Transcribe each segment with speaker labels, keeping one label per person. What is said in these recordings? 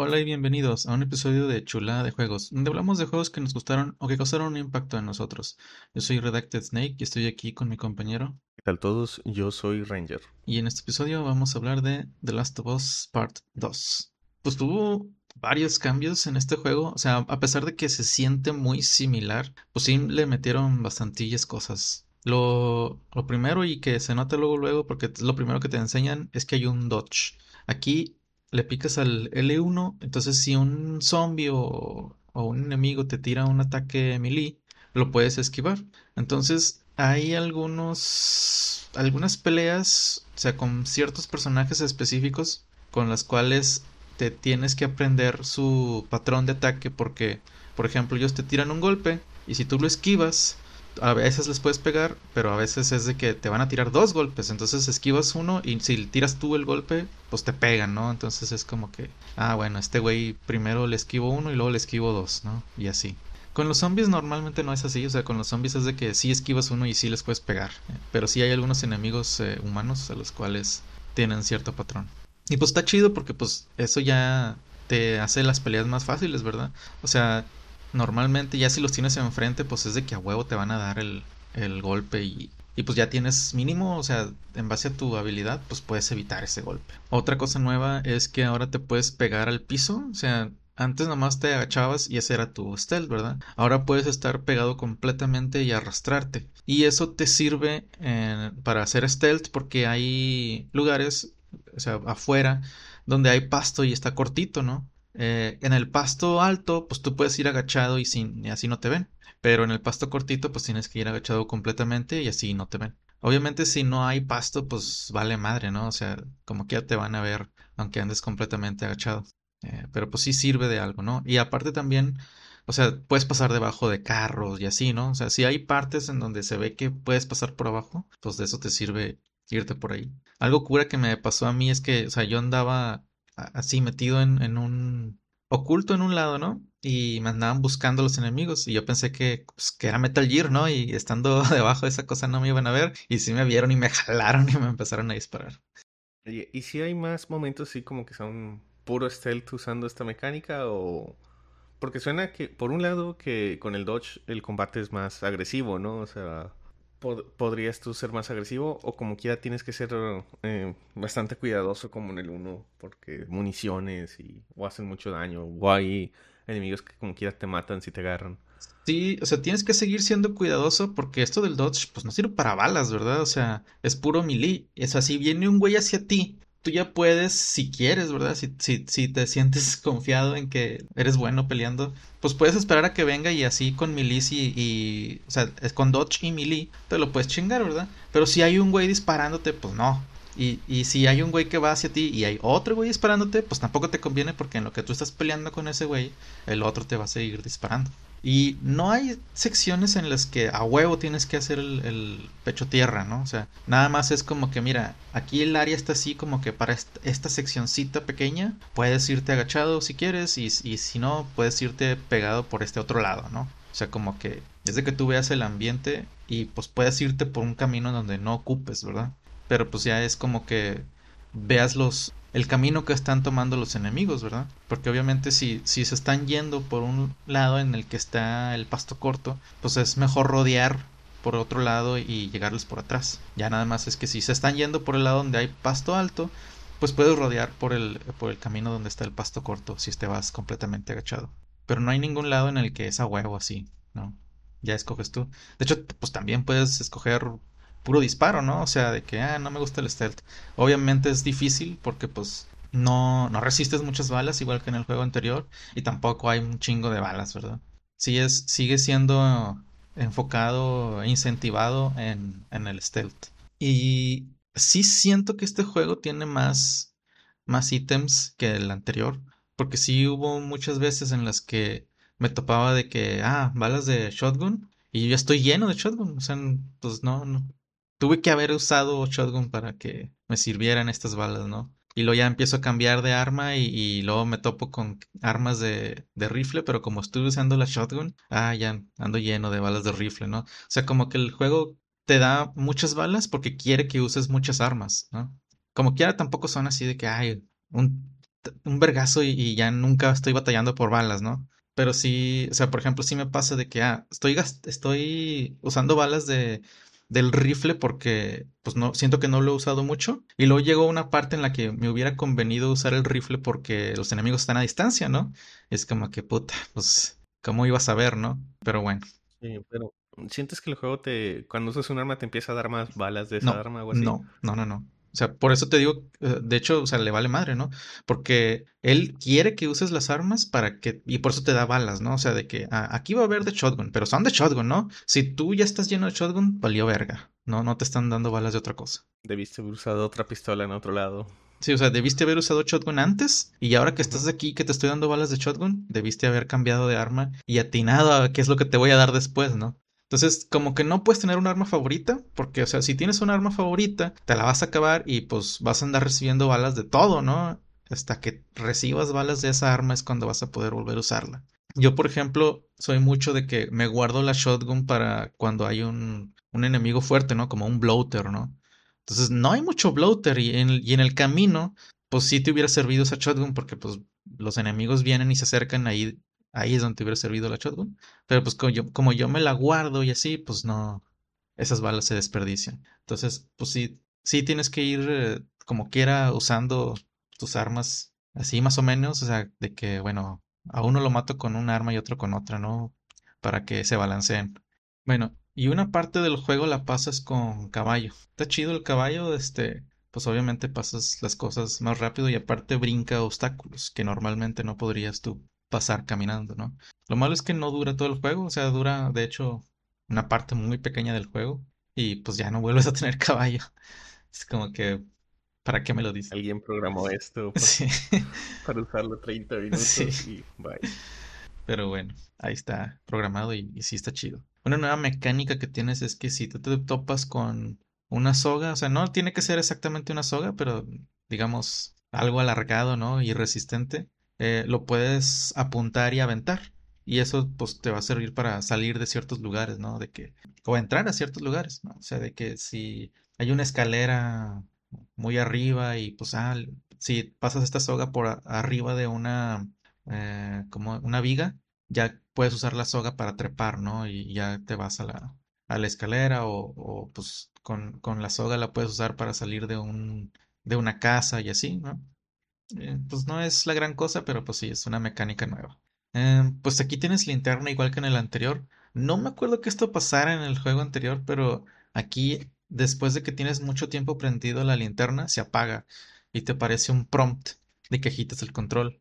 Speaker 1: Hola y bienvenidos a un episodio de Chulada de Juegos, donde hablamos de juegos que nos gustaron o que causaron un impacto en nosotros. Yo soy Redacted Snake y estoy aquí con mi compañero.
Speaker 2: ¿Qué tal todos? Yo soy Ranger.
Speaker 1: Y en este episodio vamos a hablar de The Last of Us Part 2. Pues tuvo varios cambios en este juego, o sea, a pesar de que se siente muy similar, pues sí le metieron bastantillas cosas. Lo, lo primero y que se nota luego luego, porque es lo primero que te enseñan, es que hay un dodge. Aquí le picas al L1, entonces si un zombie o, un enemigo te tira un ataque melee, lo puedes esquivar. Entonces hay algunos algunas peleas, o sea, con ciertos personajes específicos con las cuales te tienes que aprender su patrón de ataque porque, por ejemplo, ellos te tiran un golpe y si tú lo esquivas, a veces les puedes pegar, pero a veces es de que te van a tirar dos golpes, entonces esquivas uno y si tiras tú el golpe, pues te pegan, ¿no? Entonces es como que, ah, bueno, este güey primero le esquivo uno y luego le esquivo dos, ¿no? Y así. Con los zombies normalmente no es así, o sea, con los zombies es de que sí esquivas uno y sí les puedes pegar, ¿eh? pero sí hay algunos enemigos eh, humanos a los cuales tienen cierto patrón. Y pues está chido porque pues eso ya te hace las peleas más fáciles, ¿verdad? O sea, normalmente ya si los tienes enfrente, pues es de que a huevo te van a dar el, el golpe y, y pues ya tienes mínimo, o sea, en base a tu habilidad, pues puedes evitar ese golpe. Otra cosa nueva es que ahora te puedes pegar al piso, o sea, antes nomás te agachabas y ese era tu stealth, ¿verdad? Ahora puedes estar pegado completamente y arrastrarte. Y eso te sirve eh, para hacer stealth porque hay lugares, o sea, afuera, donde hay pasto y está cortito, ¿no? Eh, en el pasto alto, pues tú puedes ir agachado y, sin, así no te ven. Pero en el pasto cortito, pues tienes que ir agachado completamente y así no te ven. Obviamente si no hay pasto, pues vale madre, ¿no? O sea, como que ya te van a ver aunque andes completamente agachado. Eh, pero pues sí sirve de algo, ¿no? Y aparte también, o sea, puedes pasar debajo de carros y así, ¿no? O sea, si hay partes en donde se ve que puedes pasar por abajo, pues de eso te sirve irte por ahí. Algo cura que me pasó a mí es que, o sea, yo andaba así metido en, un oculto en un lado, ¿no? Y me andaban buscando los enemigos y yo pensé que, pues, que era Metal Gear, ¿no? Y estando debajo de esa cosa no me iban a ver y sí me vieron y me jalaron y me empezaron a disparar.
Speaker 2: ¿Y si hay más momentos así como que son puro stealth usando esta mecánica o...? Porque suena que, por un lado, que con el dodge el combate es más agresivo, ¿no? O sea, podrías tú ser más agresivo o como quiera tienes que ser eh, bastante cuidadoso como en el 1 porque municiones y o hacen mucho daño o hay enemigos que como quiera te matan si te agarran.
Speaker 1: Sí, o sea, tienes que seguir siendo cuidadoso porque esto del dodge pues no sirve para balas, ¿verdad? O sea, es puro melee. Es así, viene un güey hacia ti tú ya puedes, si quieres, ¿verdad? Si, si, si, te sientes confiado en que eres bueno peleando, pues puedes esperar a que venga y así con melee y, o sea, es con dodge y melee, te lo puedes chingar, ¿verdad? Pero si hay un güey disparándote, pues no. Y, y si hay un güey que va hacia ti y hay otro güey disparándote, pues tampoco te conviene porque en lo que tú estás peleando con ese güey, el otro te va a seguir disparando. Y no hay secciones en las que a huevo tienes que hacer el, pecho tierra, ¿no? O sea, nada más es como que, mira, aquí el área está así como que para esta, seccioncita pequeña puedes irte agachado si quieres y, y, si no, puedes irte pegado por este otro lado, ¿no? O sea, como que es de que tú veas el ambiente y pues puedes irte por un camino donde no ocupes, ¿verdad? Pero pues ya es como que veas los, el camino que están tomando los enemigos, ¿verdad? Porque obviamente si, si se están yendo por un lado en el que está el pasto corto, pues es mejor rodear por otro lado y llegarles por atrás. Ya nada más es que si se están yendo por el lado donde hay pasto alto, pues puedes rodear por el, por el camino donde está el pasto corto si te vas completamente agachado. Pero no hay ningún lado en el que es a huevo así, ¿no? Ya escoges tú. De hecho, pues también puedes escoger puro disparo, ¿no? O sea, de que, ah, no me gusta el stealth. Obviamente es difícil porque pues no, no resistes muchas balas igual que en el juego anterior y tampoco hay un chingo de balas, ¿verdad? Sí es, sigue siendo enfocado, incentivado en, en el stealth. Y sí siento que este juego tiene más, más ítems que el anterior, porque sí hubo muchas veces en las que me topaba de que, ah, balas de shotgun, y yo ya estoy lleno de shotgun, o sea, pues no, no, tuve que haber usado shotgun para que me sirvieran estas balas, ¿no? Y luego ya empiezo a cambiar de arma y, luego me topo con armas de, de, rifle, pero como estuve usando la shotgun, ah, ya ando lleno de balas de rifle, ¿no? O sea, como que el juego te da muchas balas porque quiere que uses muchas armas, ¿no? Como quiera tampoco son así de que, ay, un un vergazo y, ya nunca estoy batallando por balas, ¿no? Pero sí, o sea, por ejemplo, sí me pasa de que, ah, estoy, estoy usando balas de, del rifle porque, pues no, siento que no lo he usado mucho. Y luego llegó una parte en la que me hubiera convenido usar el rifle porque los enemigos están a distancia, ¿no? Es como que, puta, pues, ¿cómo ibas a ver, no? Pero bueno.
Speaker 2: Sí, pero ¿sientes que el juego te, cuando usas un arma, te empieza a dar más balas de esa arma o así?
Speaker 1: No, no, no, no. O sea, por eso te digo, eh, de hecho, o sea, le vale madre, ¿no? Porque él quiere que uses las armas para que, y por eso te da balas, ¿no? O sea, de que ah, aquí va a haber de shotgun, pero son de shotgun, ¿no? Si tú ya estás lleno de shotgun, valió verga, ¿no? No te están dando balas de otra cosa.
Speaker 2: Debiste haber usado otra pistola en otro lado.
Speaker 1: Sí, o sea, debiste haber usado shotgun antes y ahora que estás aquí que te estoy dando balas de shotgun, debiste haber cambiado de arma y atinado a qué es lo que te voy a dar después, ¿no? Entonces, como que no puedes tener un arma favorita, porque, o sea, si tienes un arma favorita, te la vas a acabar y pues vas a andar recibiendo balas de todo, ¿no? Hasta que recibas balas de esa arma es cuando vas a poder volver a usarla. Yo, por ejemplo, soy mucho de que me guardo la shotgun para cuando hay un, un enemigo fuerte, ¿no? Como un bloater, ¿no? Entonces, no hay mucho bloater y en, y en el camino, pues sí te hubiera servido esa shotgun porque pues los enemigos vienen y se acercan ahí ahí es donde te hubiera servido la shotgun. Pero pues como yo, como yo me la guardo y así, pues no, esas balas se desperdician. Entonces, pues sí, sí tienes que ir eh, como quiera usando tus armas así más o menos, o sea, de que, bueno, a uno lo mato con un arma y otro con otra, ¿no? Para que se balanceen. Bueno, y una parte del juego la pasas con caballo. Está chido el caballo, este, pues obviamente pasas las cosas más rápido y aparte brinca obstáculos que normalmente no podrías tú pasar caminando, ¿no? Lo malo es que no dura todo el juego, o sea, dura de hecho una parte muy pequeña del juego y pues ya no vuelves a tener caballo. Es como que, ¿para qué me lo dices?
Speaker 2: Alguien programó esto para, usarlo 30 minutos y bye.
Speaker 1: Pero bueno, ahí está programado y, y, sí está chido. Una nueva mecánica que tienes es que si tú te topas con una soga, o sea, no tiene que ser exactamente una soga, pero digamos algo alargado, ¿no? Y resistente, eh, lo puedes apuntar y aventar. Y eso pues te va a servir para salir de ciertos lugares, ¿no? De que, o entrar a ciertos lugares, ¿no? O sea, de que si hay una escalera muy arriba y pues, ah, si pasas esta soga por arriba de una, eh, como una viga, ya puedes usar la soga para trepar, ¿no? Y ya te vas a la, a la escalera o, o pues con, con, la soga la puedes usar para salir de un, de una casa y así, ¿no? Eh, pues no es la gran cosa, pero pues sí, es una mecánica nueva. Eh, pues aquí tienes linterna igual que en el anterior. No me acuerdo que esto pasara en el juego anterior, pero aquí, después de que tienes mucho tiempo prendido la linterna, se apaga y te aparece un prompt de que agitas el control.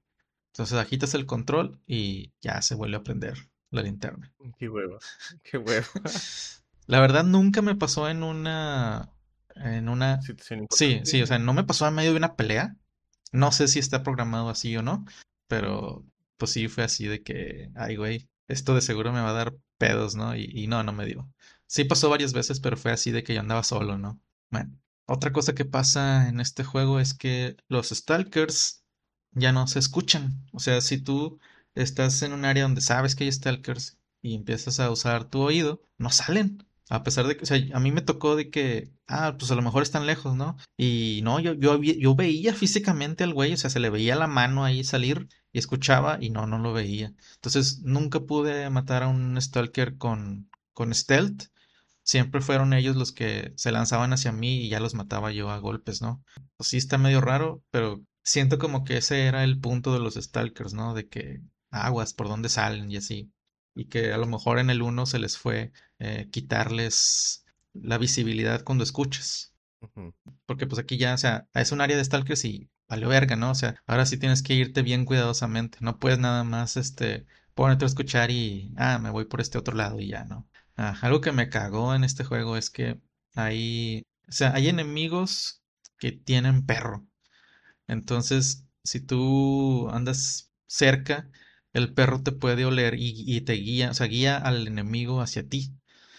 Speaker 1: Entonces agitas el control y ya se vuelve a prender la linterna.
Speaker 2: Qué huevo, qué huevo.
Speaker 1: La verdad nunca me pasó en una en una Sí, sí, o sea, no me pasó en medio de una pelea, no sé si está programado así o no, pero pues sí fue así de que, ay, güey, esto de seguro me va a dar pedos, ¿no? Y, no, no me dio. Sí pasó varias veces, pero fue así de que yo andaba solo, ¿no? Bueno, otra cosa que pasa en este juego es que los stalkers ya no se escuchan. O sea, si tú estás en un área donde sabes que hay stalkers y empiezas a usar tu oído, no salen. A pesar de que, o sea, a mí me tocó de que, ah, pues a lo mejor están lejos, ¿no? Y no, yo, yo, yo veía físicamente al güey, o sea, se le veía la mano ahí salir y escuchaba y no, no lo veía. Entonces, nunca pude matar a un stalker con, con stealth. Siempre fueron ellos los que se lanzaban hacia mí y ya los mataba yo a golpes, ¿no? Pues sí está medio raro, pero siento como que ese era el punto de los stalkers, ¿no? De que aguas, por dónde salen y así y que a lo mejor en el 1 se les fue eh, quitarles la visibilidad cuando escuchas. Porque pues aquí ya, o sea, es un área de stalkers y vale verga, ¿no? O sea, ahora sí tienes que irte bien cuidadosamente. No puedes nada más, este, ponerte a escuchar y, ah, me voy por este otro lado y ya, ¿no? Ah, algo que me cagó en este juego es que hay, o sea, hay enemigos que tienen perro. Entonces, si tú andas cerca, el perro te puede oler y, te guía, o sea, guía al enemigo hacia ti.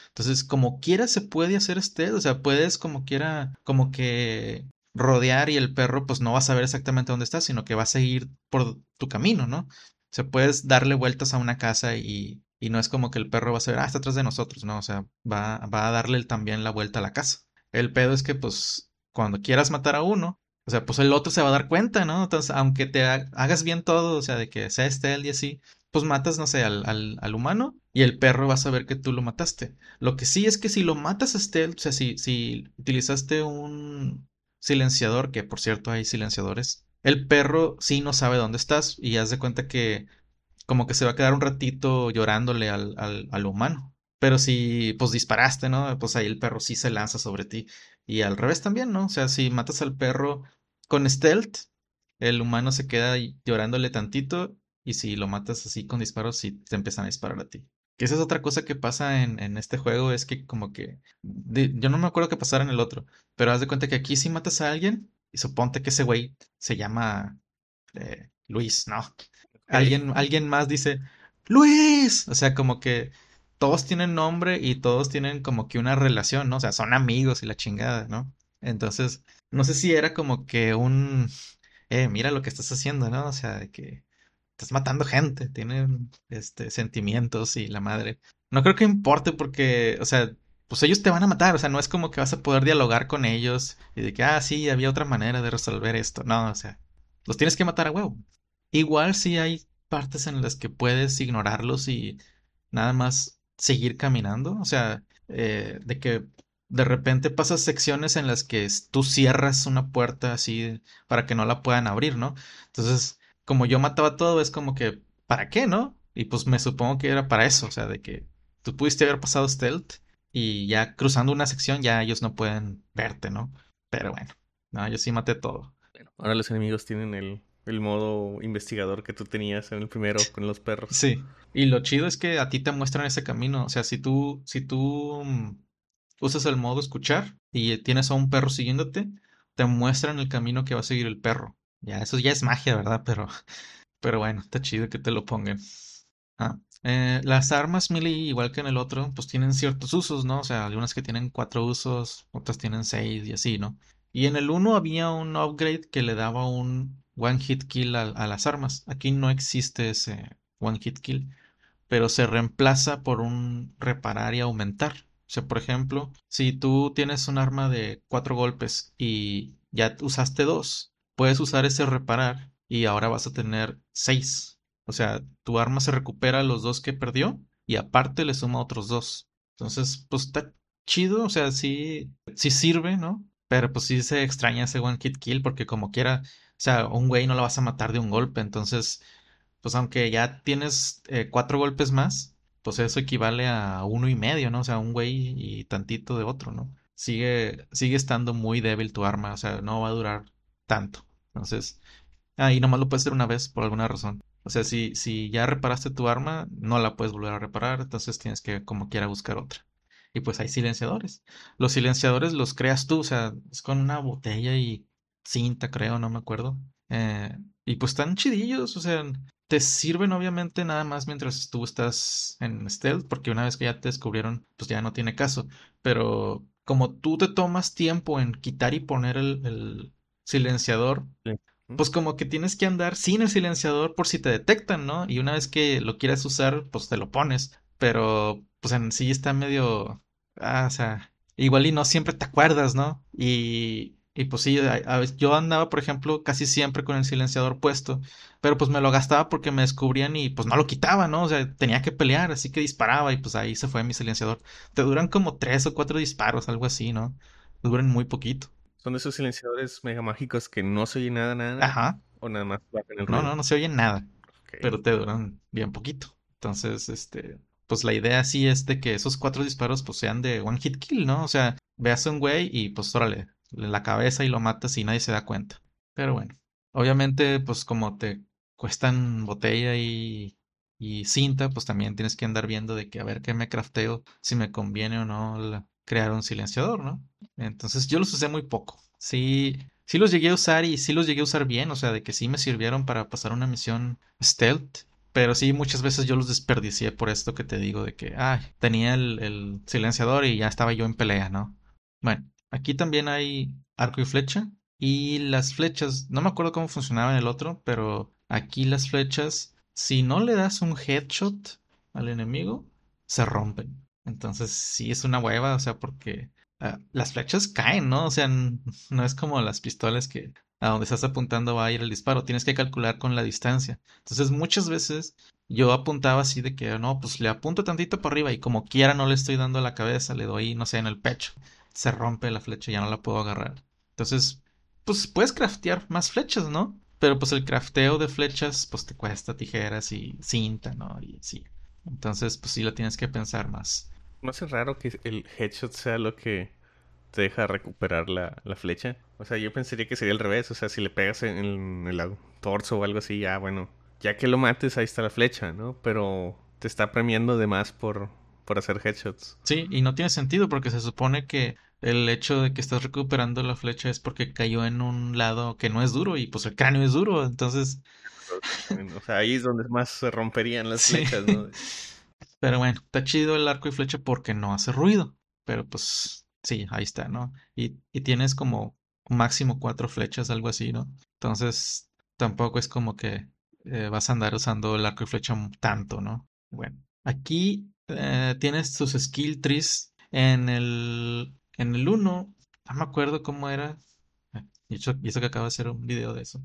Speaker 1: Entonces, como quiera se puede hacer este, o sea, puedes como quiera, como que rodear y el perro pues no va a saber exactamente dónde está, sino que va a seguir por tu camino, ¿no? O sea, puedes darle vueltas a una casa y, y no es como que el perro va a saber, ah, está atrás de nosotros, ¿no? O sea, va, va a darle también la vuelta a la casa. El pedo es que pues cuando quieras matar a uno, O sea, pues el otro se va a dar cuenta, ¿no? Entonces, aunque te hagas bien todo, o sea, de que sea el y así, pues matas, no sé, al, al, al, humano y el perro va a saber que tú lo mataste. Lo que sí es que si lo matas a stealth, o sea, si, si utilizaste un silenciador, que por cierto hay silenciadores, el perro sí no sabe dónde estás y haz de cuenta que como que se va a quedar un ratito llorándole al, al, al humano. Pero si pues disparaste, ¿no? Pues ahí el perro sí se lanza sobre ti. Y al revés también, ¿no? O sea, si matas al perro con stealth, el humano se queda llorándole tantito y si lo matas así con disparos, sí te empiezan a disparar a ti. Que esa es otra cosa que pasa en, en este juego, es que como que... yo no me acuerdo qué pasara en el otro, pero haz de cuenta que aquí si matas a alguien, y suponte que ese güey se llama eh, Luis, ¿no? Alguien, alguien más dice, Luis. O sea, como que todos tienen nombre y todos tienen como que una relación, ¿no? O sea, son amigos y la chingada, ¿no? Entonces, no sé si era como que un, eh, mira lo que estás haciendo, ¿no? O sea, de que estás matando gente, tienen, este, sentimientos y la madre. No creo que importe porque, o sea, pues ellos te van a matar, o sea, no es como que vas a poder dialogar con ellos y de que, ah, sí, había otra manera de resolver esto. No, o sea, los tienes que matar a huevo. Igual sí hay partes en las que puedes ignorarlos y nada más seguir caminando. O sea, eh, de que de repente pasas secciones en las que tú cierras una puerta así para que no la puedan abrir, ¿no? Entonces, como yo mataba todo, es como que, ¿para qué, no? Y pues me supongo que era para eso, o sea, de que tú pudiste haber pasado stealth y ya cruzando una sección ya ellos no pueden verte, ¿no? Pero bueno, no, yo sí maté todo.
Speaker 2: Bueno, ahora los enemigos tienen el el modo investigador que tú tenías en el primero con los perros.
Speaker 1: Sí. Y lo chido es que a ti te muestran ese camino. O sea, si tú, si tú mm, usas el modo escuchar y tienes a un perro siguiéndote, te muestran el camino que va a seguir el perro. Ya, eso ya es magia, ¿verdad? Pero, pero bueno, está chido que te lo pongan. Ah, eh, las armas melee, igual que en el otro, pues tienen ciertos usos, ¿no? O sea, algunas que tienen cuatro usos, otras tienen seis y así, ¿no? Y en el uno había un upgrade que le daba un one hit kill a, las armas. Aquí no existe ese one hit kill, pero se reemplaza por un reparar y aumentar. O sea, por ejemplo, si tú tienes un arma de cuatro golpes y ya usaste dos, puedes usar ese reparar y ahora vas a tener seis. O sea, tu arma se recupera los dos que perdió y aparte le suma otros dos. Entonces, pues está chido, o sea, sí, sí sirve, ¿no? Pero pues sí se extraña ese one hit kill porque como quiera o sea, un güey no lo vas a matar de un golpe. Entonces, pues aunque ya tienes eh, cuatro golpes más, pues eso equivale a uno y medio, ¿no? O sea, un güey y tantito de otro, ¿no? Sigue, sigue estando muy débil tu arma, o sea, no va a durar tanto. Entonces, ahí nomás lo puedes hacer una vez por alguna razón. O sea, si, si ya reparaste tu arma, no la puedes volver a reparar, entonces tienes que como quiera buscar otra. Y pues hay silenciadores. Los silenciadores los creas tú, o sea, es con una botella y cinta, creo, no me acuerdo. Eh, y pues están chidillos, o sea, te sirven obviamente nada más mientras tú estás en stealth, porque una vez que ya te descubrieron, pues ya no tiene caso. Pero como tú te tomas tiempo en quitar y poner el, silenciador, pues como que tienes que andar sin el silenciador por si te detectan, ¿no? Y una vez que lo quieras usar, pues te lo pones. Pero pues en sí está medio... Ah, o sea, igual y no siempre te acuerdas, ¿no? Y, y pues sí, yo andaba, por ejemplo, casi siempre con el silenciador puesto, pero pues me lo gastaba porque me descubrían y pues no lo quitaba, ¿no? O sea, tenía que pelear, así que disparaba y pues ahí se fue mi silenciador. Te duran como tres o cuatro disparos, algo así, ¿no? duran muy poquito.
Speaker 2: Son de esos silenciadores mega mágicos que no se oye nada, nada. Ajá. O nada más
Speaker 1: el ruido. No, no, no se oye nada. Pero te duran bien poquito. Entonces, este, pues la idea sí es de que esos cuatro disparos pues sean de one hit kill, ¿no? O sea, veas a un güey y pues órale, la cabeza y lo matas y nadie se da cuenta. Pero bueno, obviamente, pues como te cuestan botella y, y cinta, pues también tienes que andar viendo de que a ver qué me crafteo, si me conviene o no crear un silenciador, ¿no? Entonces yo los usé muy poco. Sí, sí los llegué a usar y sí los llegué a usar bien, o sea, de que sí me sirvieron para pasar una misión stealth. Pero sí, muchas veces yo los desperdicié por esto que te digo de que, ay, tenía el, el silenciador y ya estaba yo en pelea, ¿no? Bueno, Aquí también hay arco y flecha. Y las flechas, no me acuerdo cómo funcionaba en el otro, pero aquí las flechas, si no le das un headshot al enemigo, se rompen. Entonces sí es una hueva, o sea, porque ah, las flechas caen, ¿no? O sea, no es como las pistolas que a donde estás apuntando va a ir el disparo. Tienes que calcular con la distancia. Entonces, muchas veces yo apuntaba así de que no, pues le apunto tantito para arriba y como quiera no le estoy dando la cabeza, le doy, no sé, en el pecho. Se rompe la flecha, ya no la puedo agarrar. Entonces, pues puedes craftear más flechas, ¿no? Pero pues el crafteo de flechas, pues te cuesta tijeras y cinta, ¿no? Y sí. Entonces, pues sí lo tienes que pensar más.
Speaker 2: ¿No es raro que el headshot sea lo que te deja recuperar la, la, flecha? O sea, yo pensaría que sería al revés. O sea, si le pegas en el torso o algo así, ya bueno, ya que lo mates, ahí está la flecha, ¿no? Pero te está premiando de más por, por hacer headshots.
Speaker 1: Sí, y no tiene sentido porque se supone que el hecho de que estás recuperando la flecha es porque cayó en un lado que no es duro y pues el cráneo es duro, entonces...
Speaker 2: O sea, ahí es donde más se romperían las flechas, ¿no?
Speaker 1: Pero bueno, está chido el arco y flecha porque no hace ruido, pero pues sí, ahí está, ¿no? Y, y tienes como máximo cuatro flechas, algo así, ¿no? Entonces tampoco es como que eh, vas a andar usando el arco y flecha tanto, ¿no? Bueno, aquí eh, tienes tus skill trees en el en el 1, no me acuerdo cómo era. Eh, y eso, que acabo de hacer un video de eso.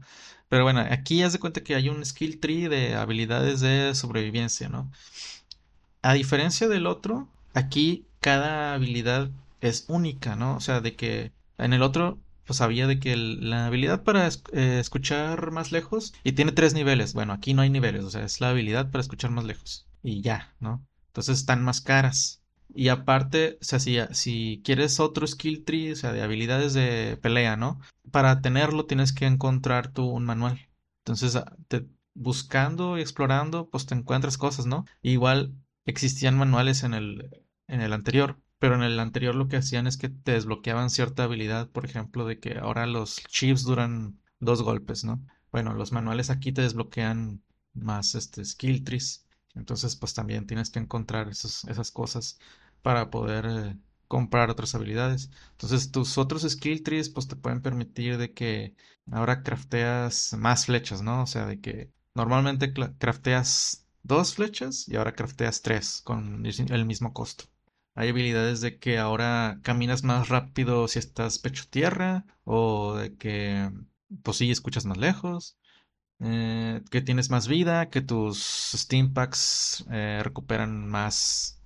Speaker 1: Pero bueno, aquí haz de cuenta que hay un skill tree de habilidades de sobrevivencia, ¿no? A diferencia del otro, aquí cada habilidad es única, ¿no? O sea, de que en el otro, pues había de que la habilidad para eh, escuchar más lejos y tiene tres niveles. Bueno, aquí no hay niveles, o sea, es la habilidad para escuchar más lejos. Y ya, ¿no? Entonces están más caras. Y aparte, o sea, si, quieres otro skill tree, o sea, de habilidades de pelea, ¿no? Para tenerlo tienes que encontrar tú un manual. Entonces, ah, buscando y explorando, pues te encuentras cosas, ¿no? Igual existían manuales en el, en el anterior, pero en el anterior lo que hacían es que te desbloqueaban cierta habilidad, por ejemplo, de que ahora los chips duran dos golpes, ¿no? Bueno, los manuales aquí te desbloquean más este skill trees. Entonces, pues también tienes que encontrar esas cosas para poder eh, comprar otras habilidades. Entonces tus otros skill trees pues te pueden permitir de que ahora crafteas más flechas, ¿no? O sea, de que normalmente crafteas dos flechas y ahora crafteas tres con el mismo costo. Hay habilidades de que ahora caminas más rápido si estás pecho tierra o de que pues sí escuchas más lejos. Eh, que tienes más vida, que tus steam packs eh, recuperan más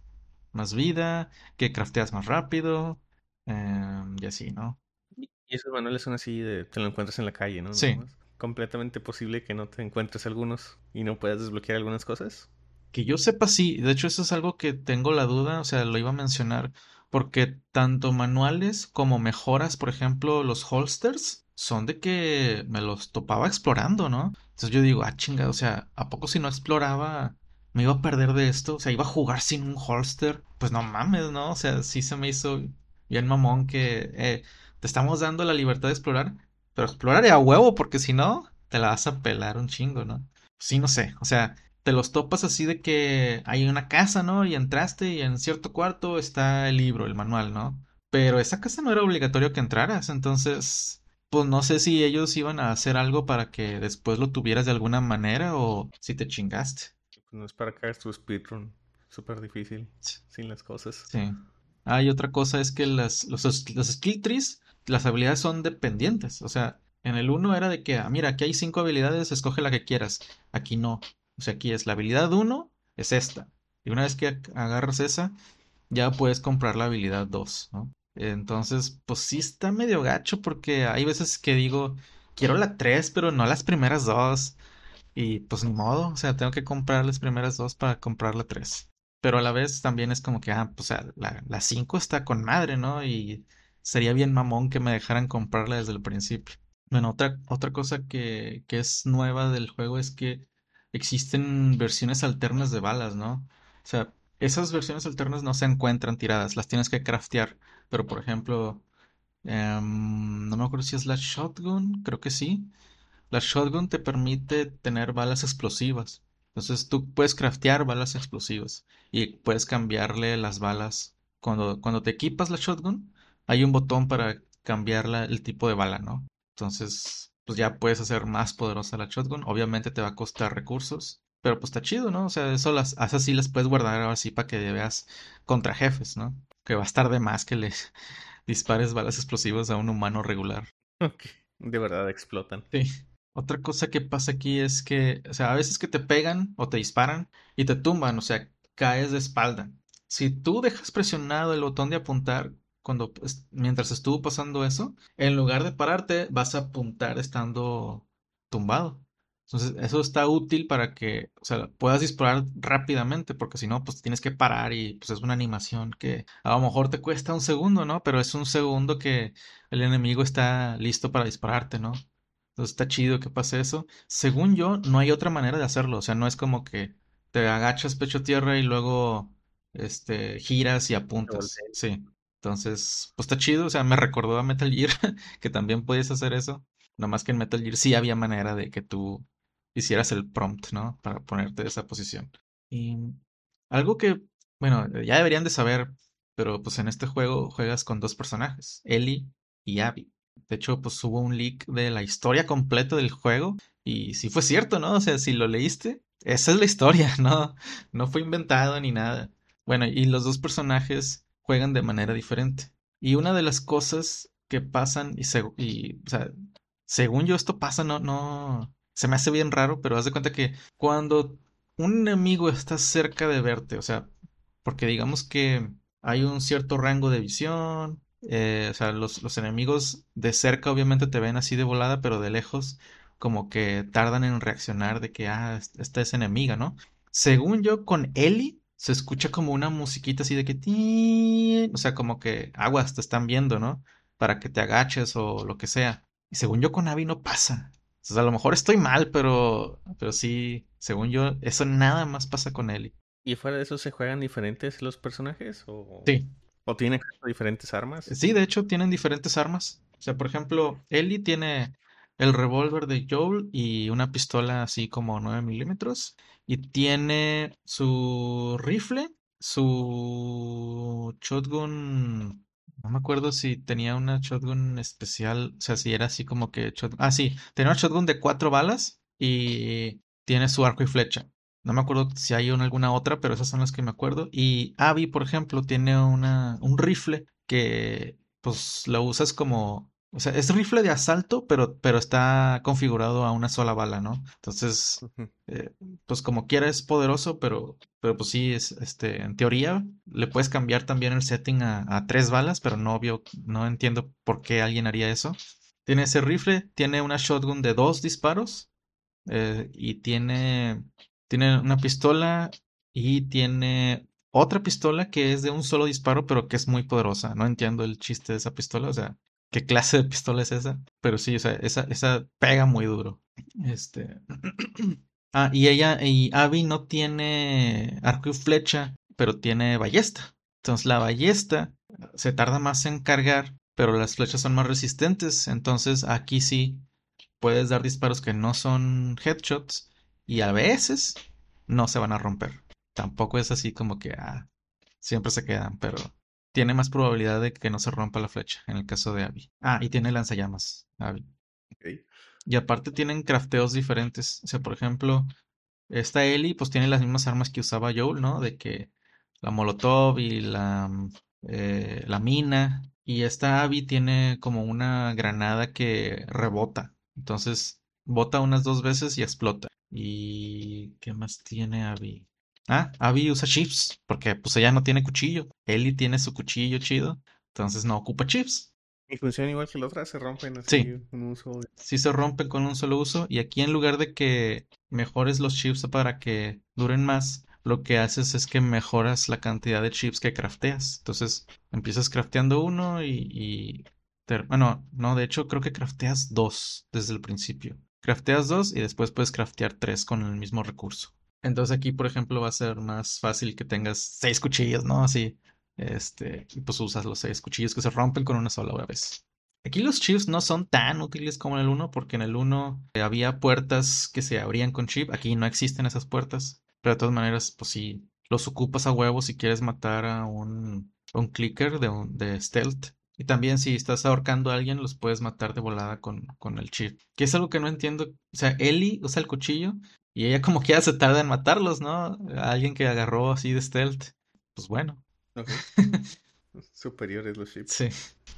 Speaker 1: más vida, que crafteas más rápido, em, y así, ¿no?
Speaker 2: Y esos manuales son así de te lo encuentras en la calle, ¿no?
Speaker 1: Sí.
Speaker 2: completamente posible que no te encuentres algunos y no puedas desbloquear algunas cosas.
Speaker 1: Que yo sepa, sí. De hecho, eso es algo que tengo la duda, o sea, lo iba a mencionar, porque tanto manuales como mejoras, por ejemplo, los holsters, son de que me los topaba explorando, ¿no? Entonces yo digo, ah, chinga, o sea, ¿a poco si no exploraba me iba a perder de esto, o sea, iba a jugar sin un holster, pues no mames, ¿no? O sea, sí se me hizo bien mamón que eh, te estamos dando la libertad de explorar, pero explorar a huevo, porque si no, te la vas a pelar un chingo, ¿no? Sí, no sé, o sea, te los topas así de que hay una casa, ¿no? Y entraste y en cierto cuarto está el libro, el manual, ¿no? Pero esa casa no era obligatorio que entraras, entonces, pues no sé si ellos iban a hacer algo para que después lo tuvieras de alguna manera o si te chingaste.
Speaker 2: No es para caer tu speedrun. Súper difícil. Sin las cosas.
Speaker 1: Sí. Ah, y otra cosa es que las, los, skill trees, las habilidades son dependientes. O sea, en el 1 era de que, ah, mira, aquí hay cinco habilidades, escoge la que quieras. Aquí no. O sea, aquí es la habilidad 1, es esta. Y una vez que agarras esa, ya puedes comprar la habilidad 2, ¿no? Entonces, pues sí está medio gacho porque hay veces que digo, quiero la 3, pero no las primeras dos. Y pues ni modo, o sea, tengo que comprar las primeras dos para comprar la tres. Pero a la vez también es como que, ah, pues la, la cinco está con madre, ¿no? Y sería bien mamón que me dejaran comprarla desde el principio. Bueno, otra, otra cosa que, que es nueva del juego es que existen versiones alternas de balas, ¿no? O sea, esas versiones alternas no se encuentran tiradas, las tienes que craftear. Pero por ejemplo, em, no me acuerdo si es la shotgun, creo que sí. La shotgun te permite tener balas explosivas. Entonces tú puedes craftear balas explosivas y puedes cambiarle las balas. Cuando, cuando te equipas la shotgun, hay un botón para cambiar el tipo de bala, ¿no? Entonces, pues ya puedes hacer más poderosa la shotgun. Obviamente te va a costar recursos, pero pues está chido, ¿no? O sea, eso las, así las puedes guardar ahora sí para que veas contra jefes, ¿no? Que va a estar de más que le dispares balas explosivas a un humano regular.
Speaker 2: Ok. De verdad explotan.
Speaker 1: Sí. Otra cosa que pasa aquí es que, o sea, a veces que te pegan o te disparan y te tumban, o sea, caes de espalda. Si tú dejas presionado el botón de apuntar cuando mientras estuvo pasando eso, en lugar de pararte, vas a apuntar estando tumbado. Entonces, eso está útil para que, o sea, puedas disparar rápidamente, porque si no, pues tienes que parar y pues es una animación que a lo mejor te cuesta un segundo, ¿no? Pero es un segundo que el enemigo está listo para dispararte, ¿no? Entonces está chido que pase eso. Según yo, no hay otra manera de hacerlo, o sea, no es como que te agachas pecho a tierra y luego este giras y apuntas. Sí. Entonces, pues está chido, o sea, me recordó a Metal Gear que también puedes hacer eso. Nomás que en Metal Gear sí había manera de que tú hicieras el prompt, ¿no? Para ponerte esa posición. Y algo que, bueno, ya deberían de saber, pero pues en este juego juegas con dos personajes, Ellie y Abby. De hecho, pues hubo un leak de la historia completa del juego y sí fue cierto, ¿no? O sea, si lo leíste, esa es la historia, ¿no? No fue inventado ni nada. Bueno, y los dos personajes juegan de manera diferente. Y una de las cosas que pasan, y, y o sea, según yo esto pasa, no, no, se me hace bien raro, pero haz de cuenta que cuando un enemigo está cerca de verte, o sea, porque digamos que hay un cierto rango de visión, eh, o sea, los, los, enemigos de cerca obviamente te ven así de volada, pero de lejos como que tardan en reaccionar de que, ah, esta es enemiga, ¿no? Según yo, con Ellie se escucha como una musiquita así de que, o sea, como que aguas te están viendo, ¿no? Para que te agaches o lo que sea. Y según yo con Abby no pasa. O sea, a lo mejor estoy mal, pero, pero sí, según yo, eso nada más pasa con Ellie.
Speaker 2: ¿Y fuera de eso se juegan diferentes los personajes? ¿O,
Speaker 1: sí.
Speaker 2: ¿O tienen diferentes armas?
Speaker 1: Sí, de hecho, tienen diferentes armas. O sea, por ejemplo, Ellie tiene el revólver de Joel y una pistola así como 9 milímetros. Y tiene su rifle, su shotgun no me acuerdo si tenía una shotgun especial, o sea, si era así como que... Ah, sí, tenía una shotgun de cuatro balas y tiene su arco y flecha. No me acuerdo si hay una, alguna otra, pero esas son las que me acuerdo. Y Abby, por ejemplo, tiene una, un rifle que pues lo usas como o sea, es rifle de asalto, pero, pero está configurado a una sola bala, ¿no? Entonces, eh, pues como quiera es poderoso, pero, pero pues sí, es, este, en teoría le puedes cambiar también el setting a, tres balas, pero no, obvio, no entiendo por qué alguien haría eso. Tiene ese rifle, tiene una shotgun de dos disparos eh, y tiene, tiene una pistola y tiene otra pistola que es de un solo disparo, pero que es muy poderosa. No entiendo el chiste de esa pistola, o sea, qué clase de pistola es esa, pero sí, o sea, esa, esa pega muy duro. Este. ah, y ella, y Abby no tiene arco y flecha, pero tiene ballesta. Entonces la ballesta se tarda más en cargar, pero las flechas son más resistentes. Entonces aquí sí puedes dar disparos que no son headshots y a veces no se van a romper. Tampoco es así como que ah, siempre se quedan, pero tiene más probabilidad de que no se rompa la flecha, en el caso de Abby. Ah, y tiene lanzallamas, Abby. Y aparte tienen crafteos diferentes. O sea, por ejemplo, esta Ellie pues tiene las mismas armas que usaba Joel, ¿no? De que la Molotov y la, eh, la mina. Y esta Abby tiene como una granada que rebota. Entonces, bota unas dos veces y explota. ¿Y qué más tiene Abby? Ah, Abby usa chips, porque pues ella no tiene cuchillo. Ellie tiene su cuchillo chido, entonces no ocupa chips.
Speaker 2: Y funciona igual que la otra, se rompen así
Speaker 1: sí. con un uso. Sí se rompen con un solo uso. Y aquí en lugar de que mejores los chips para que duren más, lo que haces es que mejoras la cantidad de chips que crafteas. Entonces empiezas crafteando uno y... y bueno, no, de hecho creo que crafteas dos desde el principio. Crafteas dos y después puedes craftear tres con el mismo recurso. Entonces aquí, por ejemplo, va a ser más fácil que tengas seis cuchillos, ¿no? Así, este, y pues usas los seis cuchillos que se rompen con una sola vez. Aquí los chips no son tan útiles como en el 1, porque en el 1 había puertas que se abrían con chip. Aquí no existen esas puertas. Pero de todas maneras, pues si los ocupas a huevo si quieres matar a un, un clicker de, de stealth. Y también si estás ahorcando a alguien, los puedes matar de volada con, con el chip. Que es algo que no entiendo. O sea, Ellie usa el cuchillo y ella como que ya se tarda en matarlos, ¿no? alguien que agarró así de stealth. Pues bueno.
Speaker 2: Superiores los chips.
Speaker 1: Sí.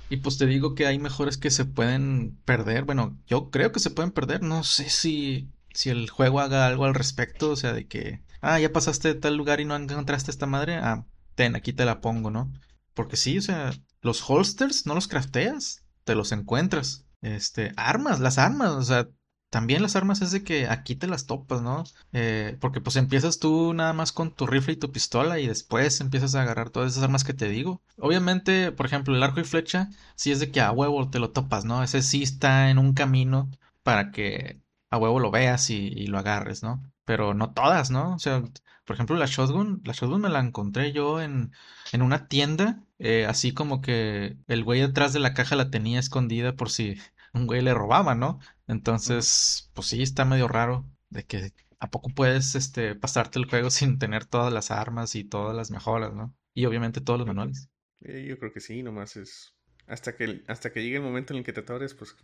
Speaker 1: Y pues te digo que hay mejores que se pueden perder. Bueno, yo creo que se pueden perder. No sé si, si el juego haga algo al respecto. O sea, de que, ah, ya pasaste de tal lugar y no encontraste esta madre. Ah, ten, aquí te la pongo, ¿no? Porque sí, o sea, los holsters no los crafteas, te los encuentras. Este, armas, las armas, o sea, también las armas es de que aquí te las topas, ¿no? Eh, porque pues empiezas tú nada más con tu rifle y tu pistola y después empiezas a agarrar todas esas armas que te digo. Obviamente, por ejemplo, el arco y flecha, sí es de que a huevo te lo topas, ¿no? Ese sí está en un camino para que a huevo lo veas y, y lo agarres, ¿no? Pero no todas, ¿no? O sea, por ejemplo, la shotgun, la shotgun me la encontré yo en, en una tienda, eh, así como que el güey detrás de la caja la tenía escondida por si un güey le robaba, ¿no? Entonces, pues sí, está medio raro de que a poco puedes este, pasarte el juego sin tener todas las armas y todas las mejoras, ¿no? Y obviamente todos los manuales.
Speaker 2: Eh, yo creo que sí, nomás es hasta que, hasta que llegue el momento en el que te atores, pues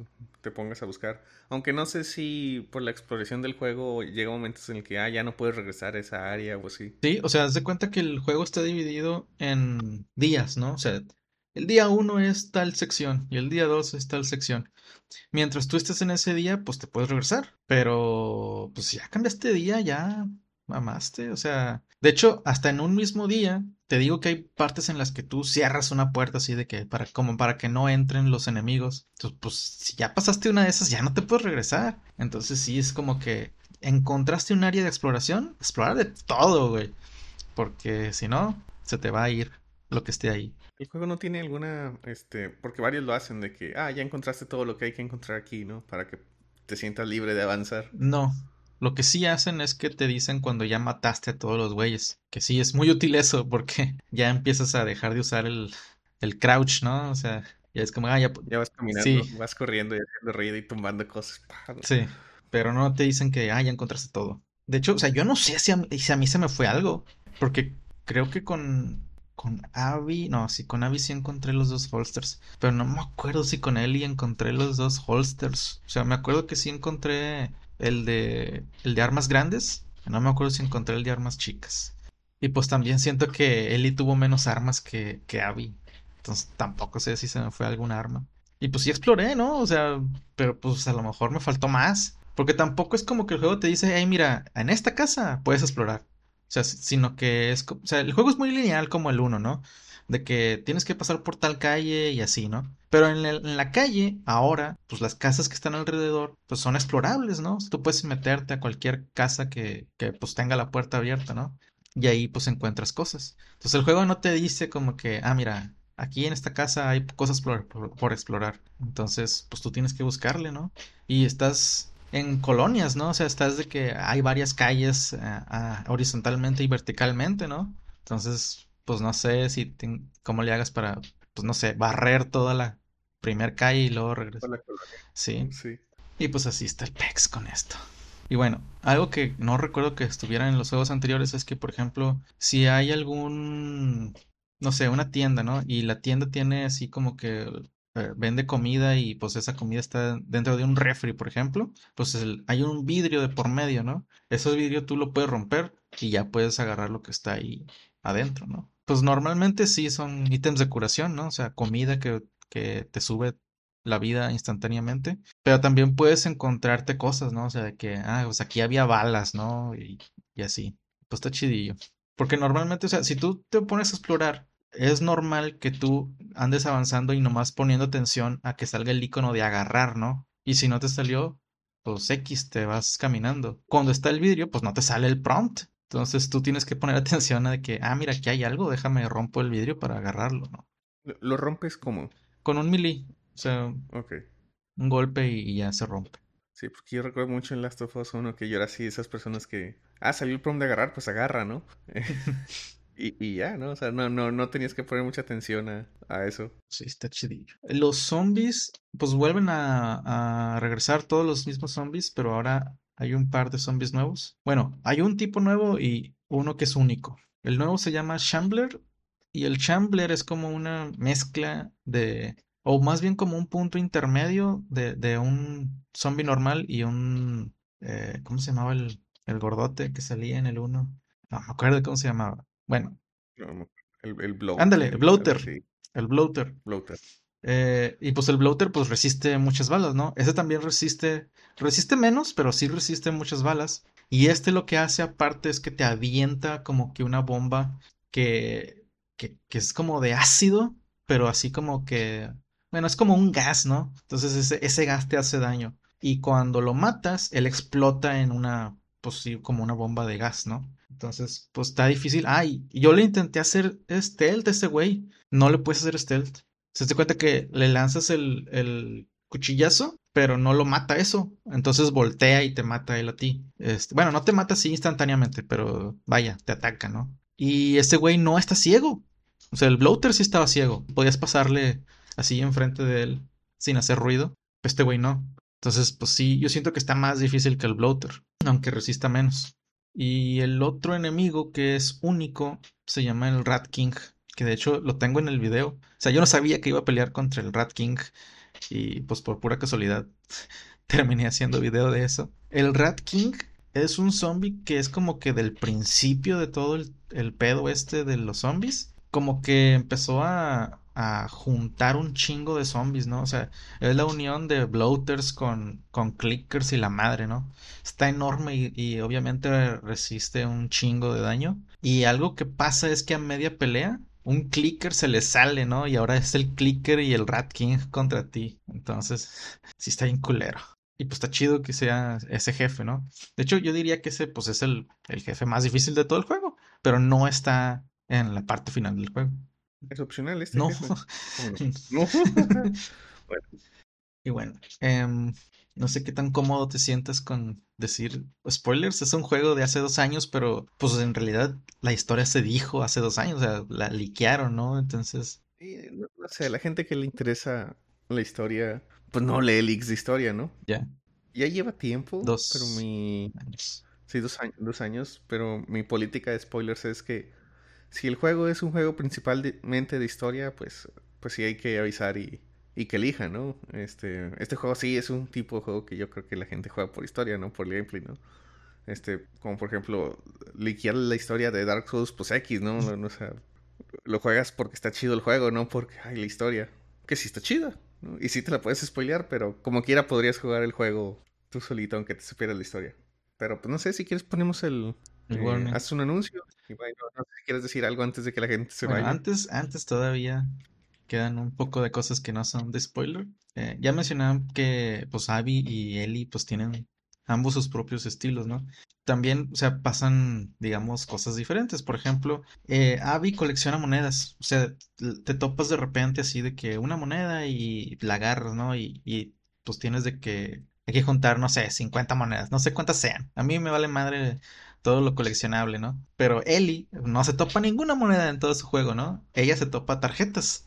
Speaker 2: te pongas a buscar. Aunque no sé si por la exploración del juego llega momentos en el que ah, ya no puedes regresar a esa área o así.
Speaker 1: Sí, o sea, haz de cuenta que el juego está dividido en días, ¿no? O sea, el día 1 es tal sección y el día 2 es tal sección. Mientras tú estés en ese día, pues te puedes regresar. Pero, pues ya cambiaste de día, ya mamaste. O sea, de hecho, hasta en un mismo día, te digo que hay partes en las que tú cierras una puerta así de que, para, como para que no entren los enemigos. Entonces, pues si ya pasaste una de esas, ya no te puedes regresar. Entonces, sí, es como que encontraste un área de exploración, explorar de todo, güey. Porque si no, se te va a ir lo que esté ahí.
Speaker 2: El juego no tiene alguna, este, porque varios lo hacen de que, ah, ya encontraste todo lo que hay que encontrar aquí, ¿no? Para que te sientas libre de avanzar.
Speaker 1: No, lo que sí hacen es que te dicen cuando ya mataste a todos los güeyes. Que sí, es muy útil eso porque ya empiezas a dejar de usar el, el crouch, ¿no? O sea, ya es como, ah, ya,
Speaker 2: ya vas caminando, vas corriendo y haciendo ruido y tumbando cosas.
Speaker 1: Sí, pero no te dicen que, ah, ya encontraste todo. De hecho, o sea, yo no sé si si a mí se me fue algo. Porque creo que con con Abby, no, sí, con Abby sí encontré los dos holsters, pero no me acuerdo si con Ellie encontré los dos holsters. O sea, me acuerdo que sí encontré el de el de armas grandes, no me acuerdo si encontré el de armas chicas. Y pues también siento que Ellie tuvo menos armas que, que Abby. Entonces tampoco sé si se me fue algún arma. Y pues sí exploré, ¿no? O sea, pero pues a lo mejor me faltó más. Porque tampoco es como que el juego te dice, hey, mira, en esta casa puedes explorar. O sea, sino que es, o sea, el juego es muy lineal como el 1, ¿no? De que tienes que pasar por tal calle y así, ¿no? Pero en, la calle, ahora, pues las casas que están alrededor, pues son explorables, ¿no? Tú puedes meterte a cualquier casa que, que pues tenga la puerta abierta, ¿no? Y ahí pues encuentras cosas. Entonces el juego no te dice como que, ah, mira, aquí en esta casa hay cosas por, explorar. Entonces, pues tú tienes que buscarle, ¿no? Y estás en colonias, ¿no? O sea, estás de que hay varias calles eh, horizontalmente y verticalmente, ¿no? Entonces, pues no sé si cómo le hagas para, pues no sé, barrer toda la primer calle y luego regresar. Sí. sí. Y pues así está el PEX con esto. Y bueno, algo que no recuerdo que estuviera en los juegos anteriores es que, por ejemplo, si hay algún, no sé, una tienda, ¿no? Y la tienda tiene así como que eh, vende comida y pues esa comida está dentro de un refri, por ejemplo, pues hay un vidrio de por medio, ¿no? Ese vidrio tú lo puedes romper y ya puedes agarrar lo que está ahí adentro, ¿no? Pues normalmente sí son ítems de curación, ¿no? O sea, comida que, que te sube la vida instantáneamente, pero también puedes encontrarte cosas, ¿no? O sea, de que, ah, pues aquí había balas, ¿no? Y, y así. Pues está chidillo. Porque normalmente, o sea, si tú te pones a explorar es normal que tú andes avanzando y nomás poniendo atención a que salga el icono de agarrar, ¿no? Y si no te salió, pues X, te vas caminando. Cuando está el vidrio, pues no te sale el prompt. Entonces tú tienes que poner atención a de que, ah, mira, aquí hay algo, déjame rompo el vidrio para agarrarlo, ¿no?
Speaker 2: ¿Lo rompes como?
Speaker 1: Con un melee. O sea, un golpe y, ya se rompe.
Speaker 2: Sí, porque yo recuerdo mucho en Last of Us 1 que yo era así, esas personas que, ah, salió el prompt de agarrar, pues agarra, ¿no? Y, ya, ¿no? O sea, no, no, no tenías que poner mucha atención a, eso.
Speaker 1: Sí, está chidillo. Los zombies, pues vuelven a, regresar todos los mismos zombies, pero ahora hay un par de zombies nuevos. Bueno, hay un tipo nuevo y uno que es único. El nuevo se llama Shambler y el Shambler es como una mezcla de, o más bien como un punto intermedio de, de un zombie normal y un, eh, ¿cómo se llamaba el, el gordote que salía en el uno? No me acuerdo cómo se llamaba. Bueno.
Speaker 2: El, el bloater.
Speaker 1: Ándale, el bloater. El bloater.
Speaker 2: Bloater.
Speaker 1: Eh, y pues el bloater pues resiste muchas balas, ¿no? Ese también resiste, resiste menos, pero sí resiste muchas balas. Y este lo que hace aparte es que te avienta como que una bomba que, que, es como de ácido, pero así como que, bueno, es como un gas, ¿no? Entonces ese, ese gas te hace daño. Y cuando lo matas, él explota en una, pues sí, como una bomba de gas, ¿no? Entonces, pues está difícil. Ay, yo le intenté hacer stealth a ese güey. No le puedes hacer stealth. Se te cuenta que le lanzas el, el cuchillazo, pero no lo mata eso. Entonces voltea y te mata él a ti. Este, bueno, no te mata así instantáneamente, pero vaya, te ataca, ¿no? Y ese güey no está ciego. O sea, el bloater sí estaba ciego. Podías pasarle así enfrente de él sin hacer ruido. Este güey no. Entonces, pues sí, yo siento que está más difícil que el bloater, aunque resista menos. Y el otro enemigo que es único se llama el Rat King, que de hecho lo tengo en el video. O sea, yo no sabía que iba a pelear contra el Rat King y pues por pura casualidad terminé haciendo video de eso. El Rat King es un zombie que es como que del principio de todo el, el pedo este de los zombies, como que empezó a, a juntar un chingo de zombies, ¿no? O sea, es la unión de bloaters con, con clickers y la madre, ¿no? Está enorme y, y, obviamente resiste un chingo de daño. Y algo que pasa es que a media pelea, un clicker se le sale, ¿no? Y ahora es el clicker y el Rat King contra ti. Entonces, sí está bien culero. Y pues está chido que sea ese jefe, ¿no? De hecho, yo diría que ese pues es el, el jefe más difícil de todo el juego, pero no está en la parte final del juego.
Speaker 2: Es opcional este
Speaker 1: No.
Speaker 2: jefe. ¿Cómo no? No. Bueno,
Speaker 1: Y bueno, em, no sé qué tan cómodo te sientas con decir spoilers. Es un juego de hace dos años, pero pues en realidad la historia se dijo hace dos años, o sea, la liquearon, ¿no? Entonces,
Speaker 2: y, no, no sé, la gente que le interesa la historia, pues no lee leaks de historia, ¿no?
Speaker 1: ya,
Speaker 2: Ya lleva tiempo, pero
Speaker 1: dos
Speaker 2: mi...
Speaker 1: años.
Speaker 2: Sí, dos años, dos años, pero mi política de spoilers es que si el juego es un juego principalmente de historia, pues, pues sí hay que avisar y, y que elija, ¿no? Este, este juego sí es un tipo de juego que yo creo que la gente juega por historia, ¿no? Por el gameplay, ¿no? Este, como por ejemplo, liquear la historia de Dark Souls, pues X, ¿no? O sea, lo juegas porque está chido el juego, no porque, ay, la historia, que sí está chida, ¿no? Y sí te la puedes spoilear, pero como quiera podrías jugar el juego tú solito, aunque te supieras la historia. Pero pues no sé, si quieres ponemos el...
Speaker 1: El
Speaker 2: Eh, haces un anuncio. Y bueno, no sé si quieres decir algo antes de que la gente se
Speaker 1: Bueno,
Speaker 2: vaya.
Speaker 1: antes, antes todavía quedan un poco de cosas que no son de spoiler. Eh, ya mencionaban que pues Abby y Ellie pues tienen ambos sus propios estilos, ¿no? También, o sea, pasan, digamos, cosas diferentes. Por ejemplo, eh, Abby colecciona monedas. O sea, te topas de repente así de que una moneda y la agarras, ¿no? Y, y pues tienes de que hay que juntar, no sé, 50 monedas, no sé cuántas sean. A mí me vale madre todo lo coleccionable, ¿no? Pero Ellie no se topa ninguna moneda en todo su juego, ¿no? Ella se topa tarjetas.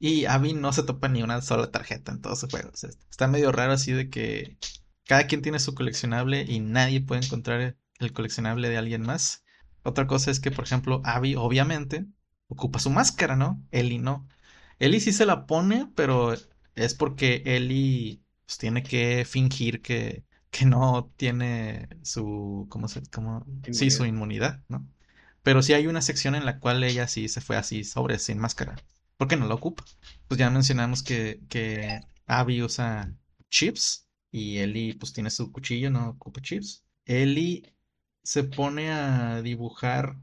Speaker 1: Y Abby no se topa ni una sola tarjeta en todo su juego. O sea, está medio raro así de que cada quien tiene su coleccionable y nadie puede encontrar el coleccionable de alguien más. Otra cosa es que, por ejemplo, Abby obviamente ocupa su máscara, ¿no? Ellie no. Ellie sí se la pone, pero es porque Ellie pues, tiene que fingir que, que no tiene su, ¿cómo se, cómo? Sí, su
Speaker 2: Inmunidad.
Speaker 1: inmunidad, ¿no? Pero sí hay una sección en la cual ella sí se fue así sobre sin máscara. ¿Por qué no la ocupa? Pues ya mencionamos que, que Abby usa chips y Ellie pues tiene su cuchillo, no ocupa chips. Ellie se pone a dibujar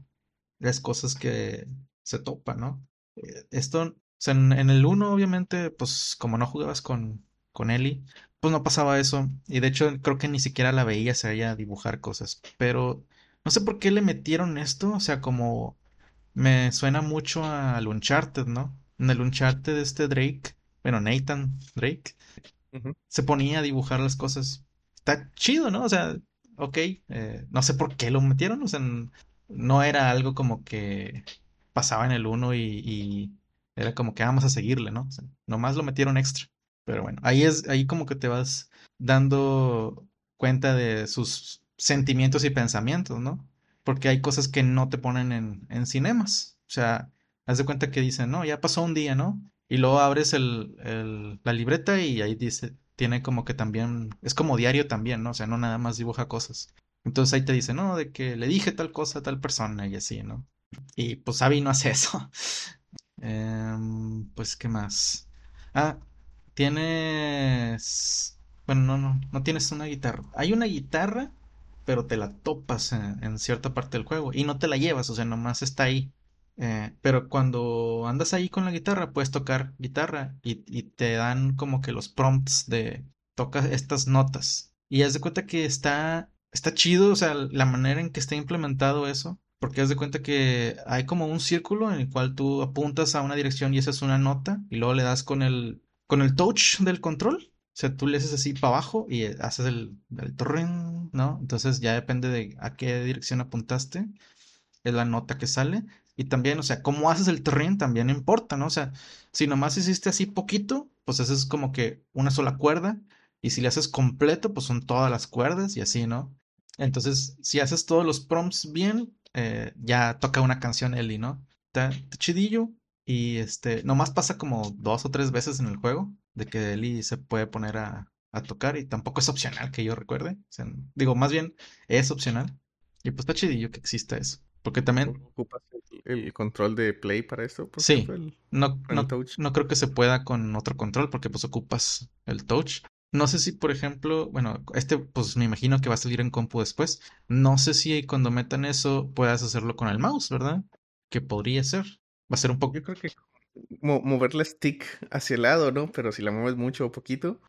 Speaker 1: las cosas que se topa, ¿no? Eh, Esto, o sea, en, el uno obviamente, pues como no jugabas con, con Ellie, pues no pasaba eso. Y de hecho creo que ni siquiera la veías a ella dibujar cosas. Pero no sé por qué le metieron esto, o sea, como me suena mucho al Uncharted, ¿no? En el Uncharted este Drake, bueno, Nathan Drake, se ponía a dibujar las cosas. Está chido, ¿no? O sea, ok, eh, no sé por qué lo metieron, o sea, no era algo como que pasaba en el uno y, y era como que vamos a seguirle, ¿no? O sea, nomás lo metieron extra. Pero bueno, ahí es, ahí como que te vas dando cuenta de sus sentimientos y pensamientos, ¿no? Porque hay cosas que no te ponen en, en cinemas. O sea, haz de cuenta que dicen, no, ya pasó un día, ¿no? Y luego abres el, el- la libreta y ahí dice, tiene como que también, es como diario también, ¿no? O sea, no nada más dibuja cosas. Entonces ahí te dice, no, de que le dije tal cosa a tal persona y así, ¿no? Y pues Abby no hace eso. Em, pues, ¿qué más? Ah, tienes... Bueno, no, no, no tienes una guitarra. Hay una guitarra, pero te la topas en, en cierta parte del juego y no te la llevas, o sea, nomás está ahí. Eh, pero cuando andas ahí con la guitarra, puedes tocar guitarra y, y te dan como que los prompts de toca estas notas. Y haz de cuenta que está, está chido, o sea, la manera en que está implementado eso. Porque haz de cuenta que hay como un círculo en el cual tú apuntas a una dirección y esa es una nota y luego le das con el, con el touch del control. O sea, tú le haces así para abajo y haces el, el torren, ¿no? Entonces ya depende de a qué dirección apuntaste. Es la nota que sale. Y también, o sea, cómo haces el terreno también importa, ¿no? O sea, si nomás hiciste así poquito, pues haces como que una sola cuerda. Y si le haces completo, pues son todas las cuerdas y así, ¿no? Entonces, si haces todos los prompts bien, eh, ya toca una canción Eli, ¿no? Está, chidillo. Y este, nomás pasa como dos o tres veces en el juego de que Eli se puede poner a, a tocar y tampoco es opcional que yo recuerde. Digo, más bien es opcional. Y pues está chidillo que exista eso. Porque también,
Speaker 2: ¿Ocupas el, el control de play para esto, por
Speaker 1: sí,
Speaker 2: ejemplo? El,
Speaker 1: no,
Speaker 2: el
Speaker 1: no,
Speaker 2: touch.
Speaker 1: no creo que se pueda con otro control porque pues ocupas el touch. No sé si, por ejemplo, bueno, este pues me imagino que va a salir en compu después. No sé si cuando metan eso puedas hacerlo con el mouse, ¿verdad? Que podría ser. Va a ser un poco...
Speaker 2: Yo creo que mo- mover la stick hacia el lado, ¿no? Pero si la mueves mucho o poquito.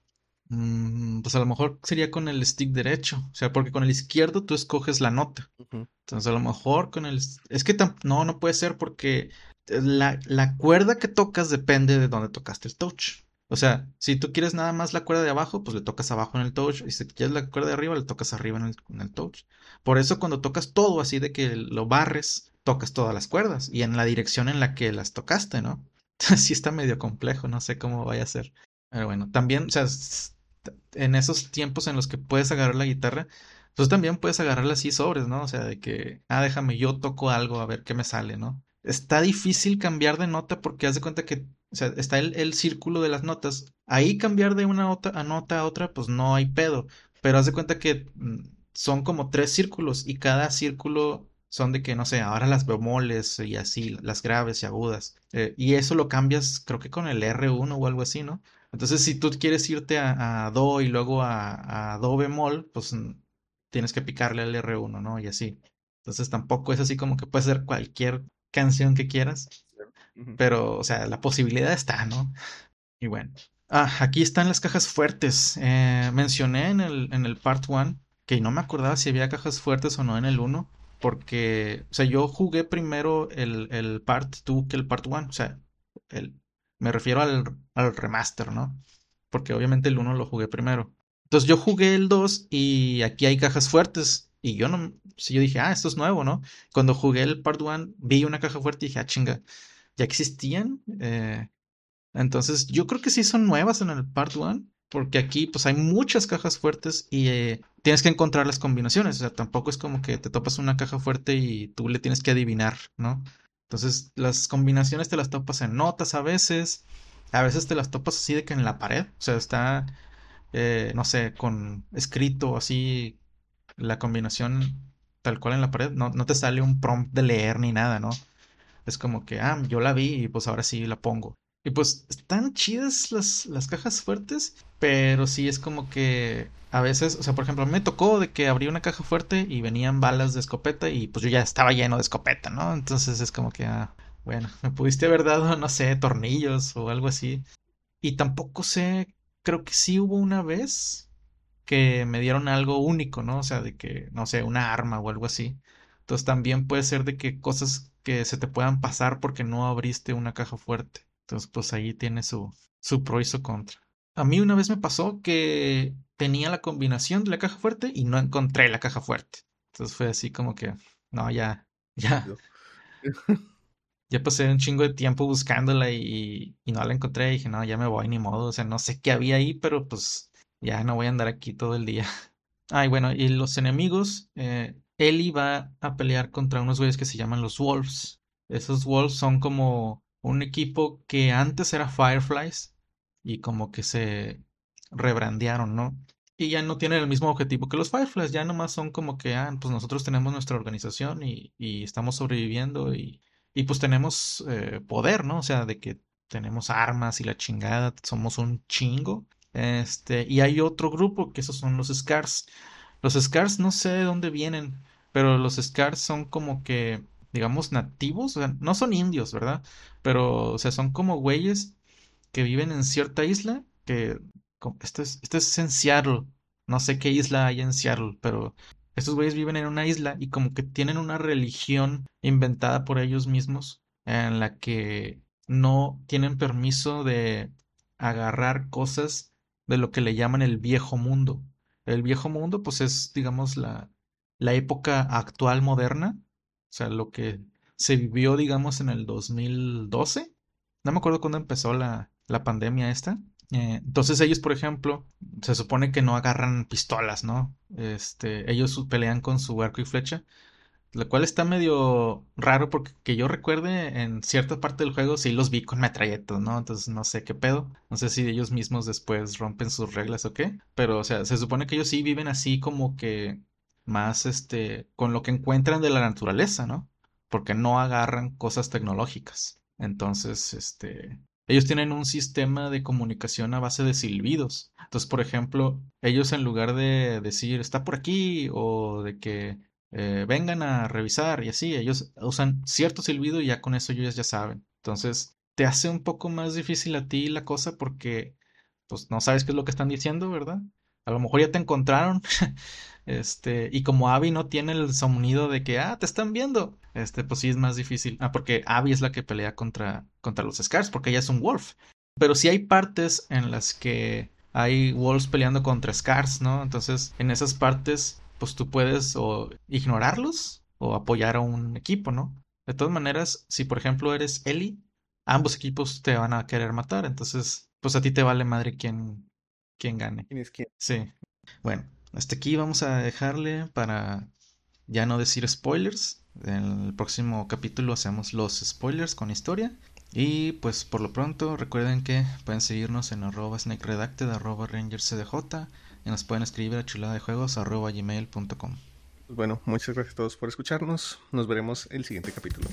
Speaker 1: mm, pues a lo mejor sería con el stick derecho. O sea, porque con el izquierdo tú escoges la nota.
Speaker 2: Ujú.
Speaker 1: Entonces a lo mejor con el... Es que no, no puede ser porque la, la cuerda que tocas depende de dónde tocaste el touch. O sea, si tú quieres nada más la cuerda de abajo, pues le tocas abajo en el touch. Y si quieres la cuerda de arriba, le tocas arriba en el, en el touch. Por eso cuando tocas todo así de que lo barres, tocas todas las cuerdas y en la dirección en la que las tocaste, ¿no? Sí está medio complejo, no sé cómo vaya a ser. Pero bueno, también, o sea, en esos tiempos en los que puedes agarrar la guitarra, pues también puedes agarrarla así sobres, ¿no? O sea, de que, ah, déjame, yo toco algo a ver qué me sale, ¿no? Está difícil cambiar de nota porque haz de cuenta que, o sea, está el, el círculo de las notas. Ahí cambiar de una nota a nota a otra, pues no hay pedo. Pero haz de cuenta que mm, son como tres círculos y cada círculo son de que, no sé, ahora las bemoles y así, las graves y agudas. Eh, y eso lo cambias, creo que con el R1 o algo así, ¿no? Entonces, si tú quieres irte a, Do y luego a, Do bemol, pues tienes que picarle al R1, ¿no? Y así. Entonces, tampoco es así como que puedes hacer cualquier canción que quieras, pero, o sea, la posibilidad está, ¿no? Y bueno. Ah, aquí están las cajas fuertes. Eh, mencioné en el, en el part 1 que no me acordaba si había cajas fuertes o no en el uno porque, o sea, yo jugué primero el, el part 2 que el part 1, o sea, el, me refiero al, al remaster, ¿no? Porque obviamente el uno lo jugué primero. Entonces yo jugué el 2 y aquí hay cajas fuertes. Y yo no, si yo dije, ah, esto es nuevo, ¿no? Cuando jugué el part 1 vi una caja fuerte y dije, ah, chinga, ya existían. Eh, entonces, yo creo que sí son nuevas en el Part 1, porque aquí pues hay muchas cajas fuertes y eh, tienes que encontrar las combinaciones, o sea, tampoco es como que te topas una caja fuerte y tú le tienes que adivinar, ¿no? Entonces, las combinaciones te las topas en notas a veces, a veces te las topas así de que en la pared, o sea, está, eh, no sé, con escrito así la combinación tal cual en la pared, no, no te sale un prompt de leer ni nada, ¿no? Es como que, ah, yo la vi y pues ahora sí la pongo. Y pues están chidas las, las cajas fuertes, pero sí es como que a veces, o sea, por ejemplo, me tocó de que abrí una caja fuerte y venían balas de escopeta y pues yo ya estaba lleno de escopeta, ¿no? Entonces es como que, ah, bueno, me pudiste haber dado, no sé, tornillos o algo así. Y tampoco sé, creo que sí hubo una vez que me dieron algo único, ¿no? O sea, de que, no sé, una arma o algo así. Entonces también puede ser de que cosas que se te puedan pasar porque no abriste una caja fuerte. Entonces, pues ahí tiene su, su pro y su contra. A mí una vez me pasó que tenía la combinación de la caja fuerte y no encontré la caja fuerte. Entonces fue así como que, no, ya, ya, ya pasé un chingo de tiempo buscándola y, y no la encontré. Dije, no, ya me voy, ni modo. O sea, no sé qué había ahí, pero pues ya no voy a andar aquí todo el día. Ay, bueno, y los enemigos, eh, Ellie va a pelear contra unos güeyes que se llaman los Wolves. Esos Wolves son como un equipo que antes era Fireflies y como que se rebrandearon, ¿no? Y ya no tienen el mismo objetivo que los Fireflies, ya nomás son como que, ah, pues nosotros tenemos nuestra organización y, y estamos sobreviviendo y, y pues tenemos eh, poder, ¿no? O sea, de que tenemos armas y la chingada, somos un chingo. Este, y hay otro grupo que esos son los Scars. Los Scars no sé de dónde vienen, pero los Scars son como que, digamos, nativos, o sea, no son indios, ¿verdad? Pero, o sea, son como güeyes que viven en cierta isla, que esto es, esto es en Seattle, no sé qué isla hay en Seattle, pero estos güeyes viven en una isla y como que tienen una religión inventada por ellos mismos en la que no tienen permiso de agarrar cosas de lo que le llaman el viejo mundo. El viejo mundo, pues es, digamos, la, la época actual moderna, o sea, lo que se vivió, digamos, en el 2012. No me acuerdo cuándo empezó la, la pandemia esta. Eh, entonces ellos, por ejemplo, se supone que no agarran pistolas, ¿no? Este, ellos pelean con su arco y flecha, lo cual está medio raro porque que yo recuerde en cierta parte del juego sí los vi con metralletas, ¿no? Entonces no sé qué pedo. No sé si ellos mismos después rompen sus reglas o qué. Pero, o sea, se supone que ellos sí viven así como que más, este, con lo que encuentran de la naturaleza, ¿no? Porque no agarran cosas tecnológicas. Entonces, este, ellos tienen un sistema de comunicación a base de silbidos. Entonces, por ejemplo, ellos en lugar de decir está por aquí o de que eh, vengan a revisar y así, ellos usan cierto silbido y ya con eso ellos ya saben. Entonces, te hace un poco más difícil a ti la cosa porque pues no sabes qué es lo que están diciendo, ¿verdad? A lo mejor ya te encontraron. este, y como Abby no tiene el sonido de que, ah, te están viendo, este, pues sí es más difícil. Ah, porque Abby es la que pelea contra, contra los Scars, porque ella es un Wolf. Pero sí hay partes en las que hay Wolves peleando contra Scars, ¿no? Entonces, en esas partes pues tú puedes o ignorarlos o apoyar a un equipo, ¿no? De todas maneras, si por ejemplo eres Eli, ambos equipos te van a querer matar, entonces pues a ti te vale madre quién, quién gane.
Speaker 2: ¿Quién es quién?
Speaker 1: Sí. Bueno, hasta aquí vamos a dejarle para ya no decir spoilers. En el próximo capítulo hacemos los spoilers con historia. Y pues por lo pronto recuerden que pueden seguirnos en arroba snake redacted, arroba rangercdj y nos pueden escribir a chulada de juegos gmail.com.
Speaker 2: Bueno, muchas gracias a todos por escucharnos. Nos veremos el siguiente capítulo.